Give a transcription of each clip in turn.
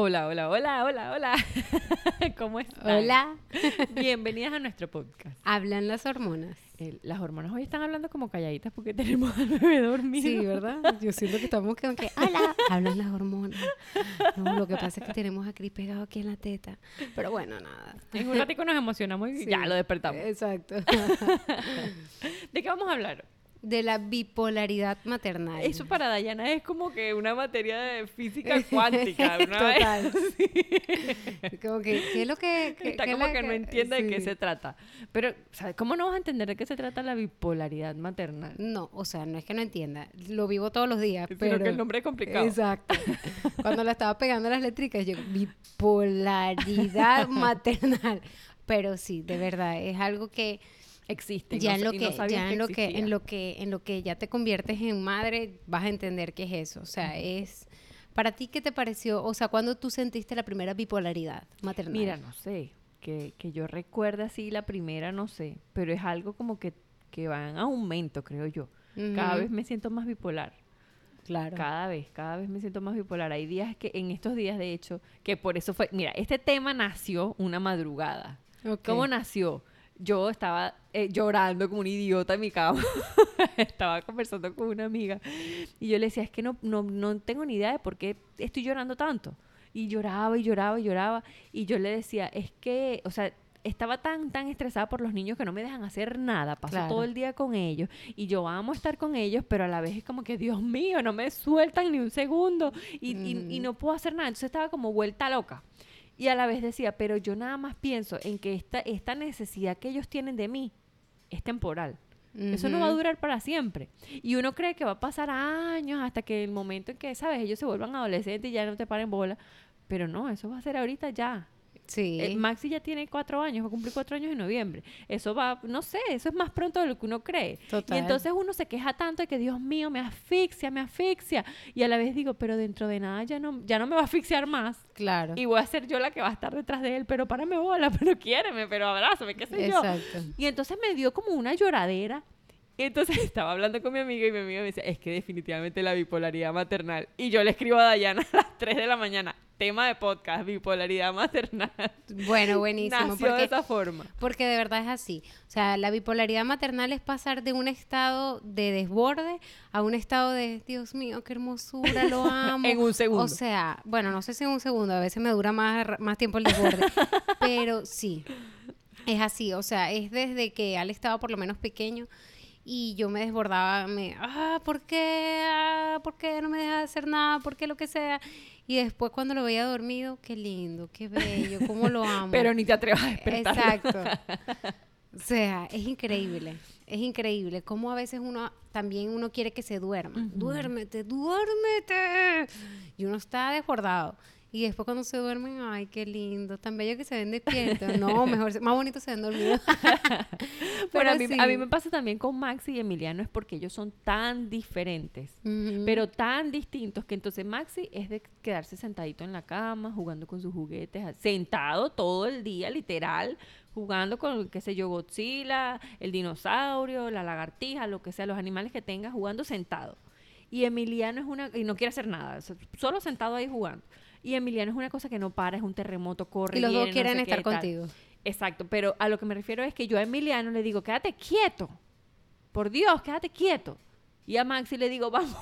Hola, hola, hola, hola, hola. ¿Cómo están? Hola. Bienvenidas a nuestro podcast. Hablan las hormonas. El- las hormonas hoy están hablando como calladitas porque tenemos al bebé dormido. Sí, ¿verdad? Yo siento que estamos como que, hola, hablan las hormonas. No, lo que pasa es que tenemos a Cris pegado aquí en la teta. Pero bueno, nada. En un ratico nos emocionamos y Sí. ya lo despertamos. Exacto. ¿De qué vamos a hablar? De la bipolaridad maternal. Eso para Dayana es como que una materia de física cuántica. Total. Como que, ¿qué es lo que...? Está como la que no entiende de qué sí. se trata. Pero, ¿sabes? ¿Cómo no vas a entender de qué se trata la bipolaridad maternal? No, o sea, no es que no entienda. Lo vivo todos los días, Sino pero... que el nombre es complicado. Exacto. Cuando la estaba pegando las letricas, yo, bipolaridad maternal. Pero sí, de verdad, es algo que Existe. y ya no en lo no que, sabías ya en lo que, en lo que, en lo que ya te conviertes en madre, vas a entender qué es eso. O sea, es para ti qué te pareció, o sea, cuando tú sentiste la primera bipolaridad maternal. Mira, no sé, que, que yo recuerde así la primera, no sé, pero es algo como que, que va en aumento, creo yo. Cada vez me siento más bipolar. claro. Cada vez, cada vez me siento más bipolar. Hay días que, en estos días de hecho, que por eso fue, mira, este tema nació una madrugada. Ok. ¿Cómo nació? Yo estaba eh, llorando como un idiota en mi cama. estaba conversando con una amiga y yo le decía, es que no, no, no tengo ni idea de por qué estoy llorando tanto. Y lloraba y lloraba y lloraba. Y yo le decía, es que, o sea, estaba tan, tan estresada por los niños que no me dejan hacer nada. Paso Claro. todo el día con ellos. Y yo amo estar con ellos, pero a la vez es como que, Dios mío, no me sueltan ni un segundo. Y, y- y Ujú. no puedo hacer nada. Entonces estaba como vuelta loca. Y a la vez decía, pero yo nada más pienso en que esta, esta necesidad que ellos tienen de mí es temporal. Eso no va a durar para siempre. Y uno cree que va a pasar años hasta que el momento en que, ¿sabes? Ellos se vuelvan adolescentes y ya no te paren bola. Pero no, eso va a ser ahorita ya. Sí. Eh, Maxi ya tiene cuatro años, va a cumplir cuatro años en noviembre. Eso va, no sé, eso es más pronto de lo que uno cree. Total. Y entonces uno se queja tanto de que, Dios mío, me asfixia, me asfixia. Y a la vez digo, pero dentro de nada ya no, ya no me va a asfixiar más. claro. Y voy a ser yo la que va a estar detrás de él, pero párame bola, pero quiéreme, pero abrázame, qué sé yo. Exacto. Y entonces me dio como una lloradera. Y entonces estaba hablando con mi amiga y mi amiga me decía, es que definitivamente la bipolaridad maternal. Y yo le escribo a Dayana a las 3 de la mañana, tema de podcast, bipolaridad maternal. Bueno, buenísimo. Nació de porque esa forma. Porque de verdad es así. O sea, la bipolaridad maternal es pasar de un estado de desborde a un estado de, Dios mío, qué hermosura, lo amo. En un segundo. O sea, bueno, no sé si en un segundo, a veces me dura más, más tiempo el desborde. pero sí, es así. O sea, es desde que Al estaba por lo menos pequeño y yo me desbordaba, me, ah, ¿por qué? Ah, ¿Por qué no me deja de hacer nada? ¿Por qué lo que sea? Y después cuando lo veía dormido, qué lindo, qué bello, cómo lo amo. Pero ni te atrevas a despertar. Exacto. O sea, es increíble, es increíble cómo a veces uno también uno quiere que se duerma. Duérmete, duérmete. Y uno está desbordado. Y después cuando se duermen, ay, qué lindo, tan bello que se ven despiertos. No, mejor, más bonito se ven dormidos. Bueno, a Pero mí, a mí me pasa también con Maxi y Emiliano, es porque ellos son tan diferentes. Pero tan distintos que entonces Maxi es de quedarse sentadito en la cama, jugando con sus juguetes, sentado todo el día, literal, jugando con, qué sé yo, Godzilla, el dinosaurio, la lagartija, lo que sea, los animales que tenga, jugando sentado. Y Emiliano es una, y no quiere hacer nada, so- solo sentado ahí jugando. Y Emiliano es una cosa que no para, es un terremoto, corre. y los viene, dos no quieren qué, estar tal. contigo. Exacto, pero a lo que me refiero es que yo a Emiliano le digo, quédate quieto. Por Dios, quédate quieto. Y a Maxi le digo, vamos,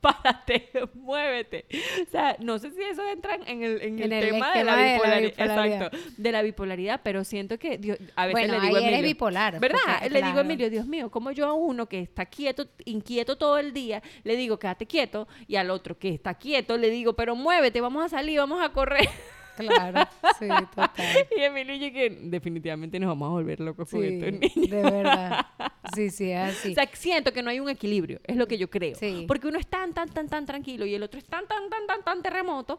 párate, muévete. O sea, no sé si eso entra en el, en el En el tema de la, de bipolaridad. Exacto, de la bipolaridad, pero siento que Dios- a veces Bueno, le digo ahí a eres Emilio, bipolar. ¿Verdad? porque, le digo a. Emilio, Dios mío, como yo a uno que está quieto, inquieto todo el día, le digo, quédate quieto, y al otro que está quieto, le digo, pero muévete, vamos a salir, vamos a correr. Claro, sí, total. Y Emilio y yo que definitivamente nos vamos a volver locos con Sí, estos niños. de verdad. Sí, sí, es así. O sea, siento que no hay un equilibrio, es lo que yo creo. Sí. Porque uno es tan, tan, tan, tan tranquilo y el otro es tan, tan, tan, tan, tan terremoto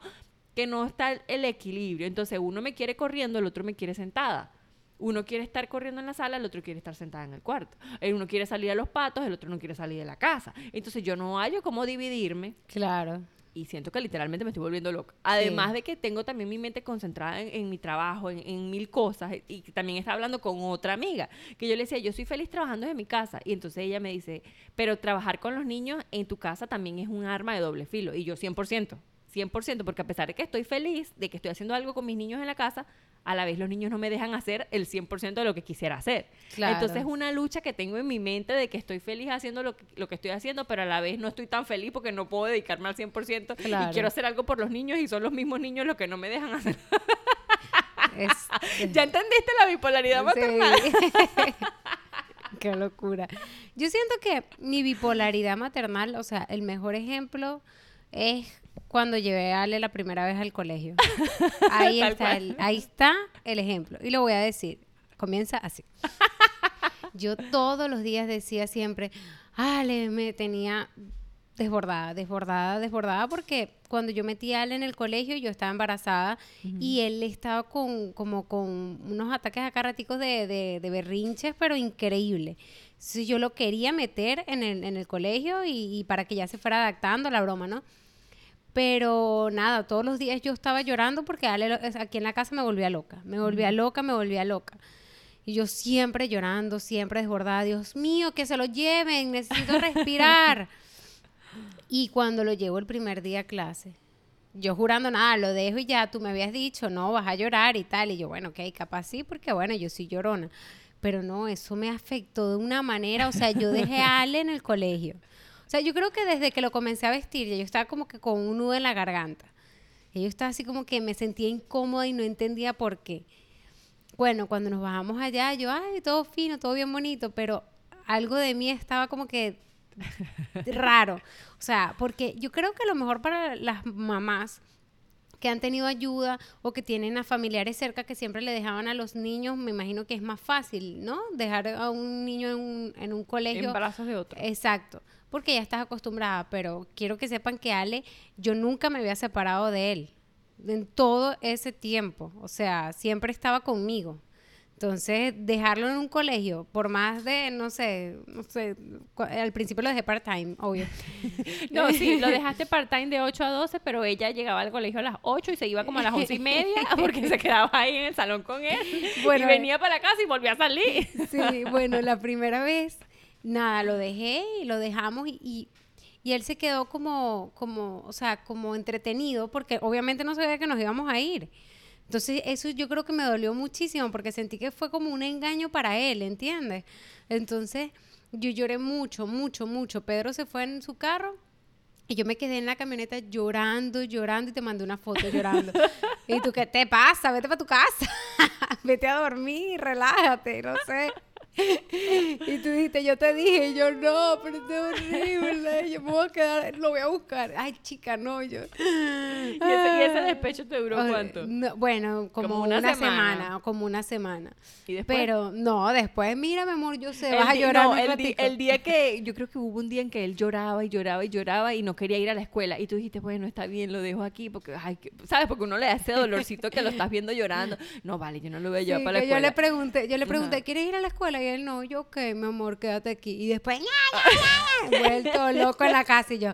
que no está el, el equilibrio. Entonces uno me quiere corriendo, el otro me quiere sentada. Uno quiere estar corriendo en la sala, el otro quiere estar sentada en el cuarto. El uno quiere salir a los patos, el otro no quiere salir de la casa. Entonces yo no hallo cómo dividirme Claro. Y siento que literalmente me estoy volviendo loca. Además de que tengo también mi mente concentrada en, en mi trabajo, en, en mil cosas, y también estaba hablando con otra amiga, que yo le decía, yo soy feliz trabajando desde mi casa, y entonces ella me dice, pero trabajar con los niños en tu casa también es un arma de doble filo, y yo 100%. 100%, porque a pesar de que estoy feliz, de que estoy haciendo algo con mis niños en la casa, a la vez los niños no me dejan hacer el 100% de lo que quisiera hacer. Claro. Entonces es una lucha que tengo en mi mente de que estoy feliz haciendo lo que, lo que estoy haciendo, pero a la vez no estoy tan feliz porque no puedo dedicarme al 100% Claro. y quiero hacer algo por los niños y son los mismos niños los que no me dejan hacer. Es- ¿Ya entendiste la bipolaridad Sí. maternal? Qué locura. Yo siento que mi bipolaridad maternal, o sea, el mejor ejemplo es cuando llevé a Ale la primera vez al colegio. Ahí está, el, ahí está el ejemplo. Y lo voy a decir. Comienza así. Yo todos los días decía siempre, Ale, me tenía desbordada, desbordada, desbordada, porque cuando yo metí a Ale en el colegio, yo estaba embarazada y él estaba con, como con unos ataques acá raticos de, de, de berrinches, pero increíble. Entonces yo lo quería meter en el, en el colegio y, y para que ya se fuera adaptando a la broma, ¿no? Pero nada, todos los días yo estaba llorando porque Ale, aquí en la casa me volvía loca, me volvía loca, me volvía loca. Y yo siempre llorando, siempre desbordada, Dios mío, que se lo lleven, necesito respirar. y cuando lo llevo el primer día a clase, yo jurando nada, lo dejo y ya, tú me habías dicho, no, vas a llorar y tal. Y yo, bueno, ok, capaz sí, porque bueno, yo soy llorona. Pero no, eso me afectó de una manera, o sea, yo dejé a Ale en el colegio. O sea, yo creo que desde que lo comencé a vestir, yo estaba como que con un nudo en la garganta. Y yo estaba así como que me sentía incómoda y no entendía por qué. Bueno, cuando nos bajamos allá, yo, ay, todo fino, todo bien bonito, pero algo de mí estaba como que raro. O sea, porque yo creo que lo mejor para las mamás que han tenido ayuda o que tienen a familiares cerca que siempre le dejaban a los niños, me imagino que es más fácil, ¿no? Dejar a un niño en un, en un colegio. En brazos de otro. Exacto, porque ya estás acostumbrada, pero quiero que sepan que Ale, yo nunca me había separado de él en todo ese tiempo, o sea, siempre estaba conmigo. Entonces, dejarlo en un colegio, por más de, no sé, no sé, al principio lo dejé part-time, obvio. No, sí, lo dejaste part-time de 8 a 12, pero ella llegaba al colegio a las 8 y se iba como a las 11 y media porque se quedaba ahí en el salón con él. Bueno, y venía para casa y volvía a salir. Sí, bueno, la primera vez, nada, lo dejé y lo dejamos y, y, y él se quedó como, como, o sea, como entretenido porque obviamente no sabía que nos íbamos a ir. Entonces eso yo creo que me dolió muchísimo porque sentí que fue como un engaño para él, ¿entiendes? Entonces yo lloré mucho, mucho, mucho. Pedro se fue en su carro y yo me quedé en la camioneta llorando, llorando y te mandé una foto llorando. y tú, ¿qué te pasa? Vete para tu casa. Vete a dormir, relájate, no sé. Y tú dijiste, yo te dije, y yo no, pero es horrible. Yo me voy a quedar, lo voy a buscar. Ay, chica, no, yo. ¿Y ese, y ese despecho te duró cuánto? no, bueno, como, Como una, una semana. semana. como una semana. ¿Y después? Pero no, después, mira, mi amor, yo sé, El vas a llorar. no, el, di- el día que yo creo que hubo un día en que él lloraba y lloraba y lloraba y no quería ir a la escuela y tú dijiste bueno está bien lo dejo aquí porque ay que- sabes porque uno le ese dolorcito que lo estás viendo llorando no vale yo no lo voy a llevar Sí, para la que yo escuela le pregunté, yo le Ajá. pregunté, ¿quieres ir a la escuela? Y él no, yo ok, mi amor, quédate aquí. Y después, ¡ña, ña, ña! vuelto loco en la casa y yo,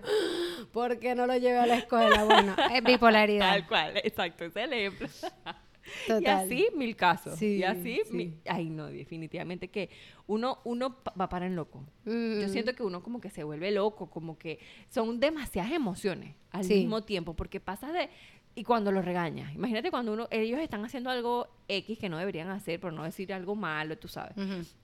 ¿por qué no lo llevé a la escuela? Bueno, es bipolaridad. tal cual exacto es el ejemplo y así mil casos Sí, y así sí. mi- ay no definitivamente que uno uno va para en loco yo Mm. siento que uno como que se vuelve loco, como que son demasiadas emociones al Sí. mismo tiempo, porque pasas de... Y cuando los regañas, imagínate cuando uno, ellos están haciendo algo X que no deberían hacer, por no decir algo malo, tú sabes.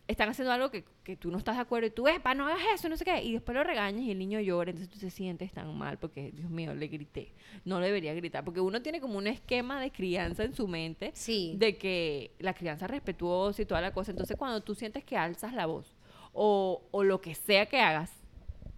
Están haciendo algo que, que tú no estás de acuerdo y tú, epa, no hagas eso, no sé qué. Y después lo regañas y el niño llora, entonces tú te sientes tan mal porque, Dios mío, le grité. No debería gritar, porque uno tiene como un esquema de crianza en su mente Sí. de que la crianza respetuosa y toda la cosa. Entonces, cuando tú sientes que alzas la voz o, o lo que sea que hagas,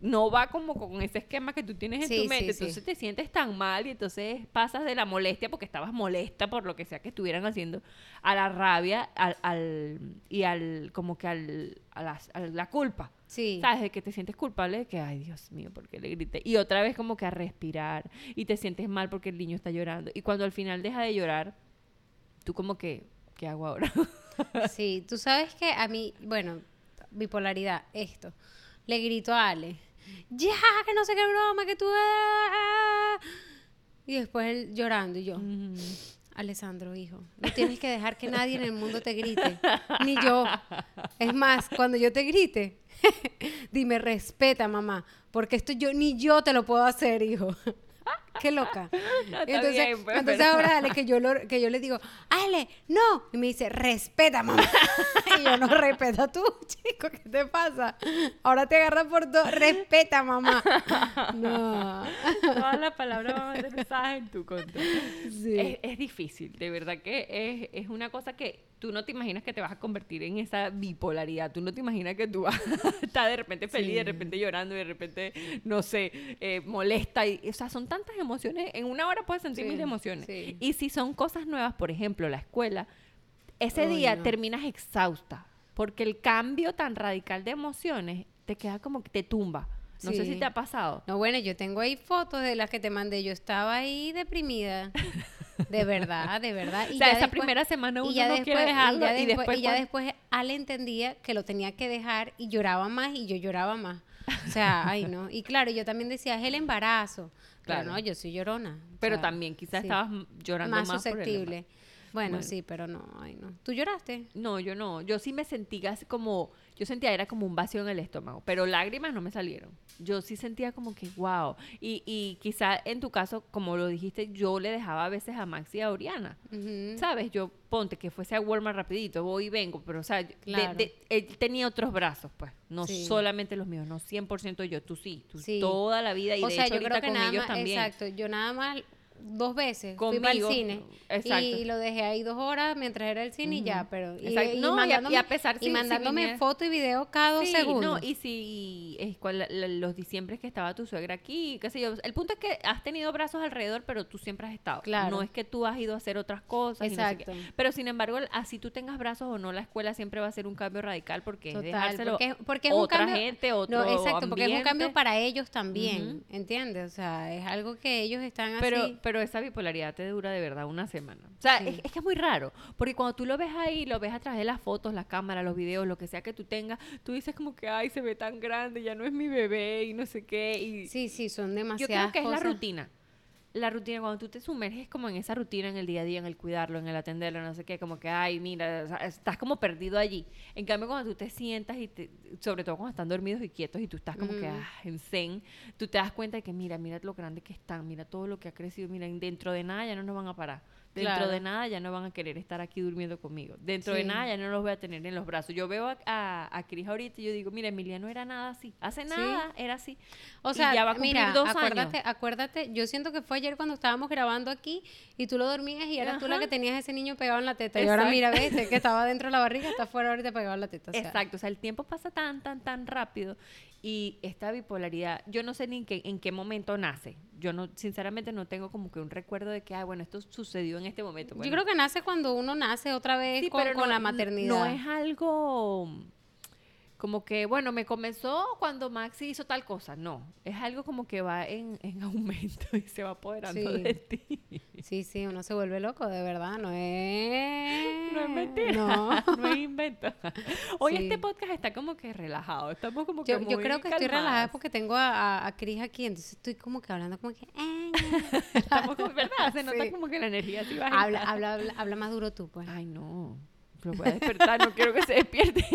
no va como con ese esquema que tú tienes en tu mente. sí, sí. entonces te sientes tan mal y entonces pasas de la molestia porque estabas molesta por lo que sea que estuvieran haciendo a la rabia al, al- y al como que al, a, la, a la culpa. Sí. ¿Sabes? De que te sientes culpable de que, ay, Dios mío, ¿por qué le grité? Y otra vez como que a respirar y te sientes mal porque el niño está llorando. Y cuando al final deja de llorar, tú como que, ¿qué hago ahora? Sí, tú sabes que a mí, bueno, bipolaridad, esto. Le grito a Ale, ya, que no sé qué broma, que tú... ah". Y después él llorando y yo, Alessandro, hijo, no tienes que dejar que nadie en el mundo te grite, ni yo. Es más, cuando yo te grite, dime, respeta, mamá, porque esto yo ni yo te lo puedo hacer, hijo. Qué loca. No, entonces, bien, pues, entonces pero- ahora Ale, que yo, lo- que yo le digo, Ale, no. Y me dice, respeta, mamá. y yo, no, respeta tú, chico, ¿qué te pasa? Ahora te agarras por todo, respeta, mamá. No. Todas las palabras van a ser usadas en tu contra. Sí. Es, es difícil, de verdad que es, es una cosa que tú no te imaginas que te vas a convertir en esa bipolaridad. Tú no te imaginas que tú vas a estar de repente feliz, de Sí. repente llorando, de repente, no sé, eh, molesta. Y, o sea, son tantas emociones. En una hora puedes sentir Sí, mil emociones. sí. Y si son cosas nuevas, por ejemplo, la escuela, ese día no. terminas exhausta. Porque el cambio tan radical de emociones te queda como que te tumba. No sé si Sí. te ha pasado. No, bueno, yo tengo ahí fotos de las que te mandé. Yo estaba ahí deprimida. De verdad, de verdad. O Y sea, ya esa después- primera semana uno y ya no después, quiere dejarlo y ya y después, y ya cuando- después Ale entendía que lo tenía que dejar y lloraba más y yo lloraba más. O sea, ay no. Y claro, yo también decía, es el embarazo. Claro, no, yo soy llorona. o Pero sea, también quizás sí. estabas llorando más más, por el susceptible. Bueno, Bueno. sí, pero no, ay no. ¿Tú lloraste? No, yo no. Yo sí me sentía así como, yo sentía era como un vacío en el estómago, pero lágrimas no me salieron. Yo sí sentía como que, wow. Y, y quizá en tu caso, como lo dijiste, yo le dejaba a veces a Maxi y a Oriana. ¿Sabes? Yo, ponte que fuese a Walmart rapidito, voy y vengo, pero, o sea, de- Claro. de- él tenía otros brazos, pues. No Sí. solamente los míos, no 100% yo, tú sí, tú Sí. toda la vida y o de sea, hecho yo creo que con nada ellos más, también. exacto, yo nada más dos veces fui para el Conmigo, cine exacto. y lo dejé ahí dos horas mientras era el cine y ya, pero y, y No, y y a pesar y si- si mandándome viniera- foto y video cada dos Sí, segundos. No, y si es cual- los diciembres que estaba tu suegra aquí, qué sé yo. El punto es que has tenido brazos alrededor, pero tú siempre has estado. Claro. No es que tú has ido a hacer otras cosas. no sé. Exacto. Pero sin embargo, así tú tengas brazos o no, la escuela siempre va a ser un cambio radical porque es Total, dejárselo porque, porque es un otra cambio, gente, otro no, exacto, porque es un cambio para ellos también, ¿entiendes? O sea, es algo que ellos están Pero, así. pero esa bipolaridad te dura de verdad una semana. O sea, Sí. es, es que es muy raro. Porque cuando tú lo ves ahí, lo ves a través de las fotos, las cámaras, los videos, lo que sea que tú tengas, tú dices como que, ay, se ve tan grande, ya no es mi bebé y no sé qué. Y Sí, sí, son yo demasiadas creo que es la rutina. La rutina, cuando tú te sumerges como en esa rutina en el día a día, en el cuidarlo, en el atenderlo, no sé qué, como que, ay, mira, o sea, estás como perdido allí. En cambio, cuando tú te sientas y te, sobre todo cuando están dormidos y quietos y tú estás como que Ujú. ah, en zen, tú te das cuenta de que, mira, mira lo grande que están, mira todo lo que ha crecido, mira, dentro de nada ya no nos van a parar. Dentro Claro. de nada ya no van a querer estar aquí durmiendo conmigo. Dentro de nada ya no los voy a tener en los brazos. Yo veo a, a, a Cris ahorita y yo digo, mira, Emilia no era nada así. Hace Sí. nada era así. O Y sea, ya va a cumplir mira, dos acuérdate, años. acuérdate, yo siento que fue ayer cuando estábamos grabando aquí y tú lo dormías y eras tú la que tenías ese niño pegado en la teta. Y ahora mira, ves, que estaba dentro de la barriga está fuera ahorita pegado en la teta. o sea, Exacto, o sea, el tiempo pasa tan, tan, tan rápido y esta bipolaridad, yo no sé ni en qué, en qué momento nace. Yo no, sinceramente no tengo como que un recuerdo de que, ah, bueno, esto sucedió en este momento. Yo creo que nace cuando uno nace otra vez sí, con, pero con no- la maternidad. No es algo como que, bueno, me comenzó cuando Maxi hizo tal cosa. No, es algo como que va en, en aumento y se va apoderando Sí. de ti. Sí, sí, uno se vuelve loco, de verdad, no es... No es mentira, No. no es invento. Hoy Sí. este podcast está como que relajado, estamos como que Yo, yo creo que estoy relajada porque tengo a, a, a Cris aquí, entonces estoy como que hablando como que... "Eh, Estamos como, ¿verdad? Se nota Sí. como que la energía habla, habla, habla, habla más duro tú, pues. Ay, no. Lo voy a despertar, no quiero que se despierte.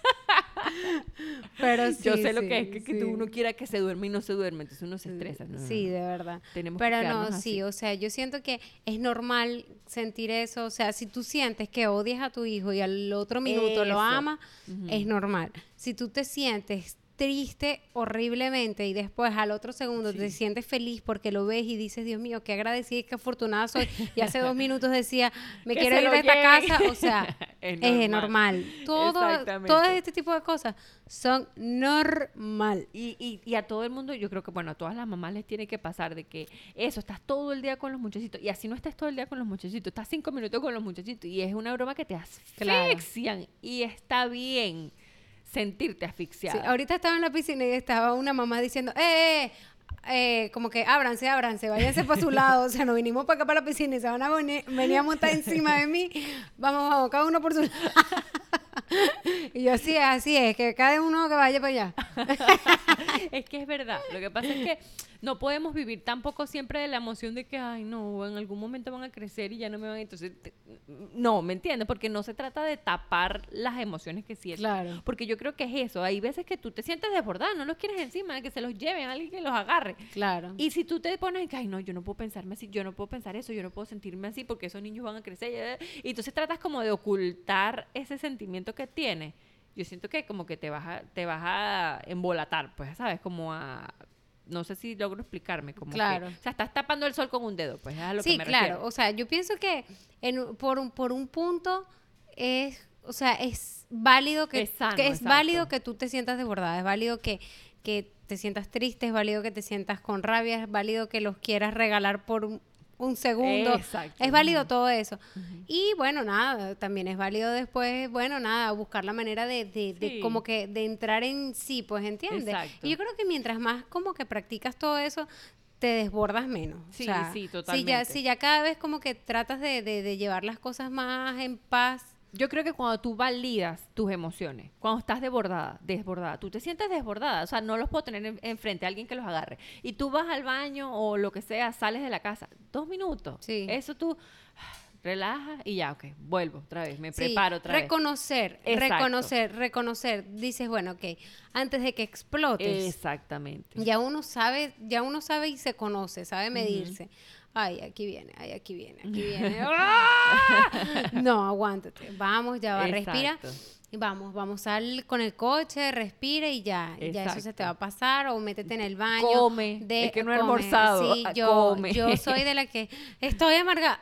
Pero sí, Yo sé lo sí, que es que, que sí. uno quiera que se duerme y no se duerme, entonces uno se estresa. No, Sí, de verdad. Tenemos que Pero no, sí, así. o sea, yo siento que es normal sentir eso. O sea, si tú sientes que odias a tu hijo y al otro minuto lo amas, Ujú. es normal. Si tú te sientes triste horriblemente y después al otro segundo te sientes feliz porque lo ves y dices, Dios mío, qué agradecida y qué afortunada soy. Y hace dos minutos decía, me Que quiero ir de esta casa. O sea, Es es normal. normal. Todo, todo este tipo de cosas son normal. Y, y, y a todo el mundo, yo creo que, bueno, a todas las mamás les tiene que pasar de que eso, estás todo el día con los muchachitos. Y así no estés todo el día con los muchachitos, estás cinco minutos con los muchachitos. Y es una broma que te Claro. asfixian. Y está bien sentirte Sí, asfixiada. ahorita estaba en la piscina y estaba una mamá diciendo, ¡eh! eh", eh, como que ábranse, ábranse, váyanse para su lado. O sea, nos vinimos para acá para la piscina y se van a venir, a montar encima de mí. Vamos, vamos, cada uno por su lado. y yo, sí, así es, que cada uno que vaya para allá. es que es verdad. Lo que pasa es que no podemos vivir tampoco siempre de la emoción de que, ay, no, en algún momento van a crecer y ya no me van a... Entonces, te- no, ¿me entiendes? Porque no se trata de tapar las emociones que sientes. Claro. Porque yo creo que es eso. Hay veces que tú te sientes desbordada, no los quieres encima, que se los lleven, alguien que los agarre. Claro. Y si tú te pones ay, no, yo no puedo pensarme así, yo no puedo pensar eso, yo no puedo sentirme así porque esos niños van a crecer. eh, Y entonces tratas como de ocultar ese sentimiento que tienes. Yo siento que como que te vas a, te vas a embolatar, pues, ¿sabes? Como a... No sé si logro explicarme. Como que- Claro. o sea, estás tapando el sol con un dedo, pues, es a lo sí, que me claro. refiero. O sea, yo pienso que en, por, un, por un punto es, o sea, es válido que, Es sano, que es exacto. válido que tú te sientas desbordada, es válido que, que te sientas triste, es válido que te sientas con rabia, es válido que los quieras regalar por un, un segundo. Exacto. Es válido todo eso. Y bueno, nada, también es válido después, bueno, nada, buscar la manera de, de, de como que de entrar en sí, pues, ¿entiendes? Exacto. Y yo creo que mientras más como que practicas todo eso, te desbordas menos. Sí, o sea, sí, Si ya, totalmente. si ya cada vez como que tratas de, de- de llevar las cosas más en paz. Yo creo que cuando tú validas tus emociones, cuando estás desbordada, desbordada, tú te sientes desbordada, o sea, no los puedo tener en- enfrente, alguien que los agarre. Y tú vas al baño o lo que sea, sales de la casa, dos minutos. Sí. Eso tú relajas y ya, ok, vuelvo otra vez, me Sí, preparo otra vez. reconocer, reconocer, reconocer. Dices, bueno, ok, antes de que explotes, Exactamente. ya uno sabe, ya uno sabe y se conoce, sabe medirse. Ay, aquí viene, ay, aquí viene, aquí viene. ¡Ah! No, aguántate. Vamos, ya va, respira. Exacto. Y vamos, vamos al con el coche, respira y ya, y ya eso se te Exacto. va a pasar o métete en el baño. Come, es que no he almorzado, Sí, ah, yo, come. yo soy de la que estoy amarga.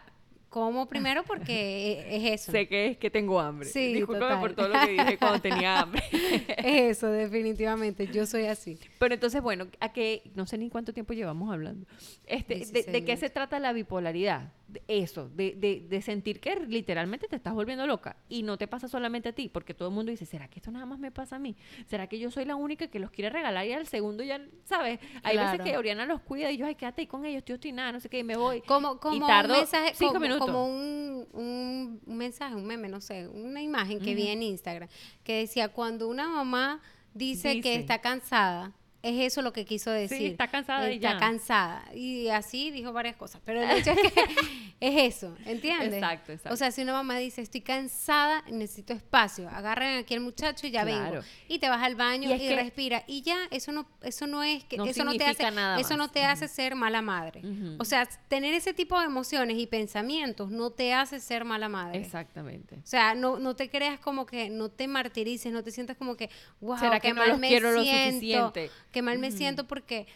Como primero porque e- es eso. Sé que es que tengo hambre. Sí, Discúlpame por todo lo que dije cuando tenía hambre. Es eso, definitivamente. Yo soy así. Pero entonces, bueno, a que no sé ni cuánto tiempo llevamos hablando. Este, de, 16 de qué se trata la bipolaridad? De eso, de, de, de sentir que literalmente te estás volviendo loca y no te pasa solamente a ti, porque todo el mundo dice, ¿será que esto nada más me pasa a mí? ¿Será que yo soy la única que los quiere regalar y al segundo ya, ¿sabes? Hay veces que Oriana los cuida y yo, ay, quédate ahí con ellos, estoy nada, no sé qué, y me voy. Como, como tardo un mensaje, cinco como, minutos. Como un, un- un mensaje, un meme, no sé, una imagen que vi en Instagram que decía, cuando una mamá dice, que Dice. está cansada, es eso lo que quiso decir. está cansada y Está ya. cansada. Y así dijo varias cosas. Pero el hecho es que es eso, ¿entiendes? Exacto, exacto. O sea, si una mamá dice, estoy cansada, necesito espacio, agarren aquí al muchacho y ya Claro. vengo. Y te vas al baño Y y, respira. Y ya, eso no, eso no es que, No eso no te hace, nada eso no te hace ser mala madre. O sea, tener ese tipo de emociones y pensamientos no te hace ser mala madre. Exactamente. O sea, no, no te creas como que, no te martirices, no te sientas como que, wow, ¿Será que no mal los me quiero lo suficiente? Qué mal me siento porque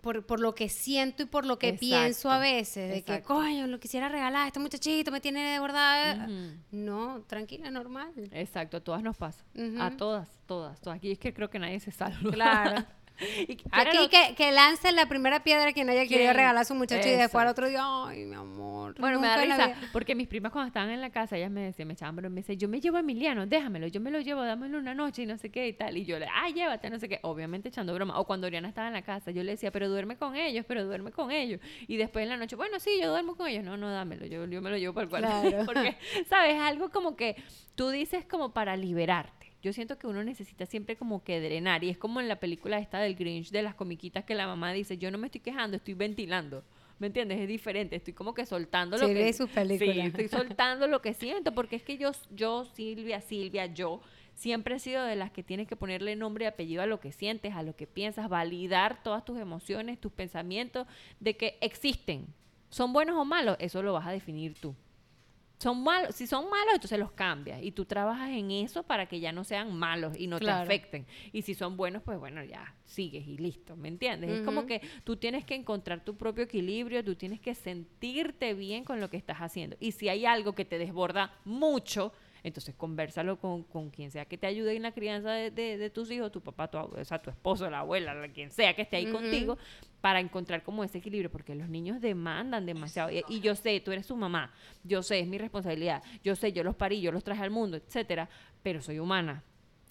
por, por lo que siento y por lo que pienso a veces, de que, coño, lo quisiera regalar, este muchachito me tiene de verdad. No, tranquila, normal. Exacto, a todas nos pasa. A todas, todas, todas. Aquí es que creo que nadie se salva. Claro. Y Aquí lo- que, que lance la primera piedra quien haya querido regalar a su muchacho y después al otro día, ay, mi amor. Bueno, me da en la risa, vida". porque mis primas cuando estaban en la casa, ellas me decían, me echaban, pero me decían, yo me llevo a Emiliano, déjamelo, yo me lo llevo, dámelo una noche y no sé qué y tal. Y yo le, ah, llévate, no sé qué, obviamente echando broma. O cuando Oriana estaba en la casa, yo le decía, pero duerme con ellos, pero duerme con ellos. Y después en la noche, bueno, sí, yo duermo con ellos. No, no, dámelo, yo, yo me lo llevo para el cuarto. Claro. porque, ¿sabes? Algo como que tú dices como para liberarte. Yo siento que uno necesita siempre como que drenar. Y es como en la película esta del Grinch de las comiquitas que la mamá dice, yo no me estoy quejando, estoy ventilando. ¿Me entiendes? Es diferente. Estoy como que soltando lo Sí, que... sus películas. Sí, estoy soltando lo que siento. Porque es que yo, yo, Silvia, Silvia, yo, siempre he sido de las que tienes que ponerle nombre y apellido a lo que sientes, a lo que piensas, validar todas tus emociones, tus pensamientos, de que existen. ¿Son buenos o malos? Eso lo vas a definir tú son malos, si son malos, entonces los cambias y tú trabajas en eso para que ya no sean malos y no Claro. te afecten. Y si son buenos, pues bueno, ya sigues y listo, ¿me entiendes? Es como que tú tienes que encontrar tu propio equilibrio, tú tienes que sentirte bien con lo que estás haciendo. Y si hay algo que te desborda mucho, entonces conversalo con, con quien sea que te ayude en la crianza de, de- de tus hijos, tu papá, tu, o sea, tu esposo, la abuela, la- quien sea que esté ahí contigo, para encontrar como ese equilibrio, porque los niños demandan demasiado. Y, y yo sé, tú eres su mamá, yo sé, es mi responsabilidad, yo sé, yo los parí, yo los traje al mundo, etcétera, pero soy humana.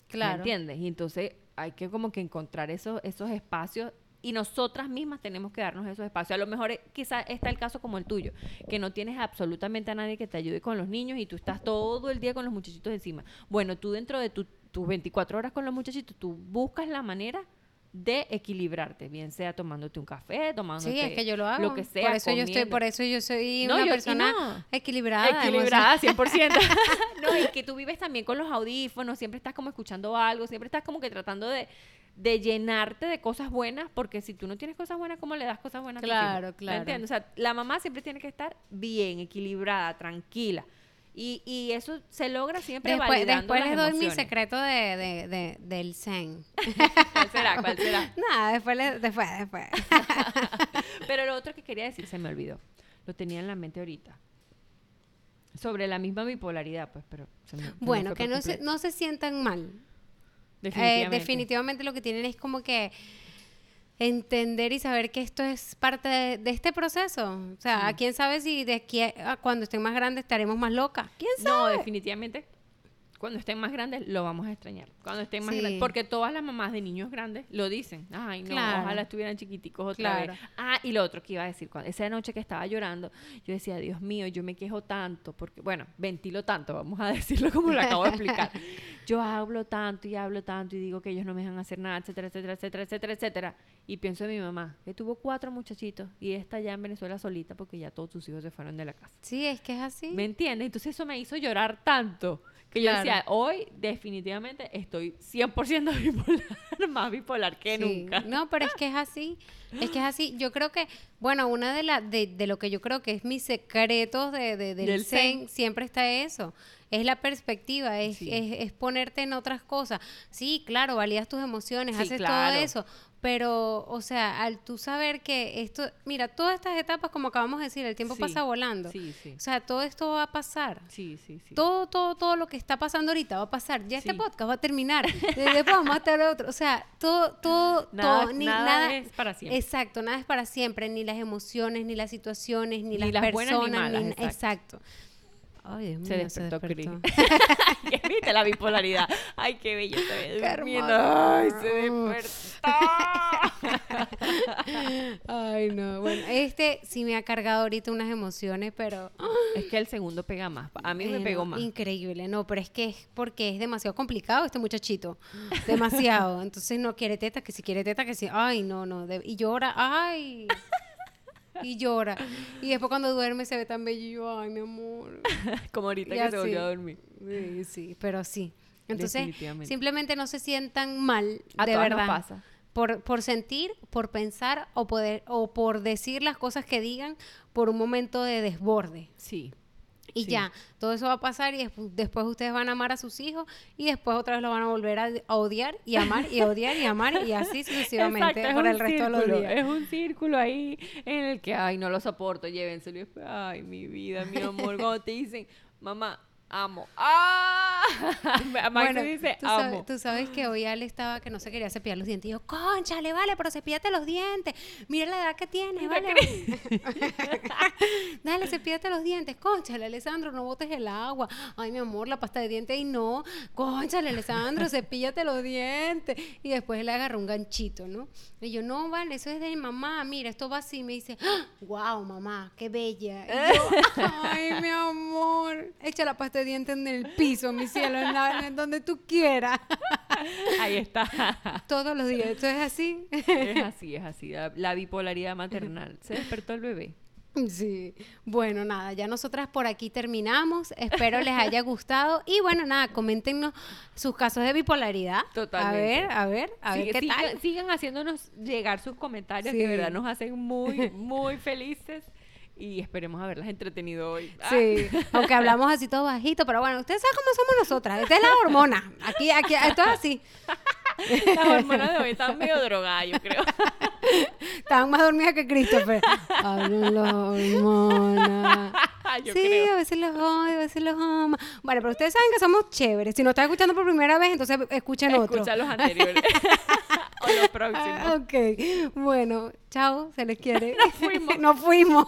¿Me Claro. entiendes? Y entonces hay que como que encontrar esos, esos espacios y nosotras mismas tenemos que darnos esos espacios. A lo mejor eh, quizá está el caso como el tuyo, que no tienes absolutamente a nadie que te ayude con los niños y tú estás todo el día con los muchachitos encima. Bueno, tú dentro de tu- tus 24 horas con los muchachitos, tú buscas la manera de equilibrarte, bien sea tomándote un café, tomándote Sí, es que yo lo hago. lo que sea. Por eso yo estoy, por eso yo soy No, una yo- persona no. equilibrada. Equilibrada, 100%. no, y que tú vives también con los audífonos, siempre estás como escuchando algo, siempre estás como que tratando de, de llenarte de cosas buenas, porque si tú no tienes cosas buenas, ¿cómo le das cosas buenas a Claro, hijos? ¿Me claro. entiendes? O sea, la mamá siempre tiene que estar bien, equilibrada, tranquila. Y, y eso se logra siempre Después, validando después las les doy mi secreto de, de, de- del zen. ¿Cuál será? ¿Cuál será? Nada, después, les- después, después. Pero lo otro que quería decir se me olvidó. Lo tenía en la mente ahorita. Sobre la misma bipolaridad, pues, pero se me- se Bueno, que no se, no se sientan mal. Eh, Definitivamente. definitivamente lo que tienen es como que entender y saber que esto es parte de, de este proceso. O sea, Sí. quién sabe si de aquí a cuando estén más grandes estaremos más locas. ¿Quién No, sabe? definitivamente. Cuando estén más grandes lo vamos a extrañar. Cuando estén más Sí. grandes. Porque todas las mamás de niños grandes lo dicen. Ay, no, Claro. ojalá estuvieran chiquiticos otra Claro. vez. Ah, y lo otro que iba a decir. Cuando, esa noche que estaba llorando, yo decía, Dios mío, yo me quejo tanto. Porque, bueno, ventilo tanto, vamos a decirlo como lo acabo de explicar. Yo hablo tanto y hablo tanto y digo que ellos no me dejan hacer nada, etcétera, etcétera, etcétera, etcétera, etcétera. Y pienso en mi mamá, que tuvo cuatro muchachitos y está ya en Venezuela solita porque ya todos sus hijos se fueron de la casa. Sí, es que es así. ¿Me entiendes? Entonces eso me hizo llorar tanto que yo decía, hoy definitivamente estoy 100% bipolar, más bipolar que Sí. nunca. No, pero es que es así. Es que es así. Yo creo que, bueno, una de, la, de, de lo que yo creo que es mis secretos de, de- del, Del zen, zen. siempre está eso. Es la perspectiva, es, Sí. es, es ponerte en otras cosas. Sí, claro, validas tus emociones, Sí, haces claro. todo eso. Pero, o sea, al tú saber que esto, mira, todas estas etapas, como acabamos de decir, el tiempo Sí. pasa volando. Sí, sí. O sea, todo esto va a pasar. Sí, sí, sí. Todo, todo, todo lo que está pasando ahorita va a pasar. Ya este podcast va a terminar. De- Después vamos a estar otro. O sea, todo, todo, Nada- todo, ni nada nada. es para siempre. Exacto, nada es para siempre. Ni las emociones, ni las situaciones, ni, Ni las, las personas. buenas ni malas, ni- exacto. exacto. Ay, Dios mío, Se despertó, Cris. despertó. ¿Qué viste la bipolaridad? Ay, qué bello se ve durmiendo. Ay, se despertó. Ay, no. Bueno, este sí me ha cargado ahorita unas emociones, pero. es que el segundo pega más. A mí me pegó más. Increíble, no, pero es que es porque es demasiado complicado este muchachito. Demasiado. Entonces no quiere teta, que si quiere teta, que si. Ay, no, no. y llora, ay. Y llora. Y después cuando duerme se ve tan bello y yo, ay, mi amor. Como ahorita Y que se volvió a dormir. Sí, sí, pero sí. Entonces, simplemente no se sientan mal, A de nos verdad. pasa. Por, por sentir, por pensar o, poder, o por decir las cosas que digan por un momento de desborde. Sí. Y Sí. ya, todo eso va a pasar y despu- después ustedes van a amar a sus hijos y después otra vez lo van a volver a, a odiar y amar y odiar y amar y así sucesivamente Exacto, por el resto de los días. Es un círculo ahí en el que, ay, no lo soporto, llévenselo. Y después, ay, mi vida, mi amor, cuando te dicen, mamá, amo. ¡Ah! Max dice, tú, amo. sabes, tú sabes que hoy Ale estaba que no se quería cepillar los dientes. Y yo, conchale, vale, pero cepíllate los dientes. Mira la edad que tienes, vale. Dale, cepíllate los dientes. Conchale, Alessandro, no botes el agua. Ay, mi amor, la pasta de dientes. Y no, conchale, Alessandro, cepíllate los dientes. Y después le agarró un ganchito, ¿no? Y yo, no, vale, eso es de mi mamá. Mira, esto va así. Me dice, wow, mamá, qué bella. Y yo, ay, mi amor, echa la pasta de dientes en el piso, mi cielo, en, la- en donde tú quieras. Ahí está. Todos los días. Esto es así. es así, es así. La, la bipolaridad maternal. Se despertó el bebé. Sí, bueno, nada, ya nosotras por aquí terminamos. Espero les haya gustado. Y bueno, nada, coméntenos sus casos de bipolaridad. Totalmente. A ver, a ver, a ver Sigue- qué sigan, tal. sigan haciéndonos llegar sus comentarios, Sí. que de verdad nos hacen muy, muy felices. Y esperemos haberlas entretenido hoy. Ah, Sí, aunque hablamos así todo bajito, pero bueno, ustedes saben cómo somos nosotras. Esta es la hormona. Aquí, aquí, esto es así. Las hormonas de hoy están medio drogadas, yo creo. Estaban más dormidas que Christopher. Hablan las hormonas. yo sí, creo. a veces los odio, a veces los amo. Bueno, pero ustedes saben que somos chéveres. Si nos están escuchando por primera vez, entonces escuchen otro. Escucha los anteriores. o los próximos. Ah, ok, bueno, chao, se les quiere. Nos fuimos. Nos fuimos.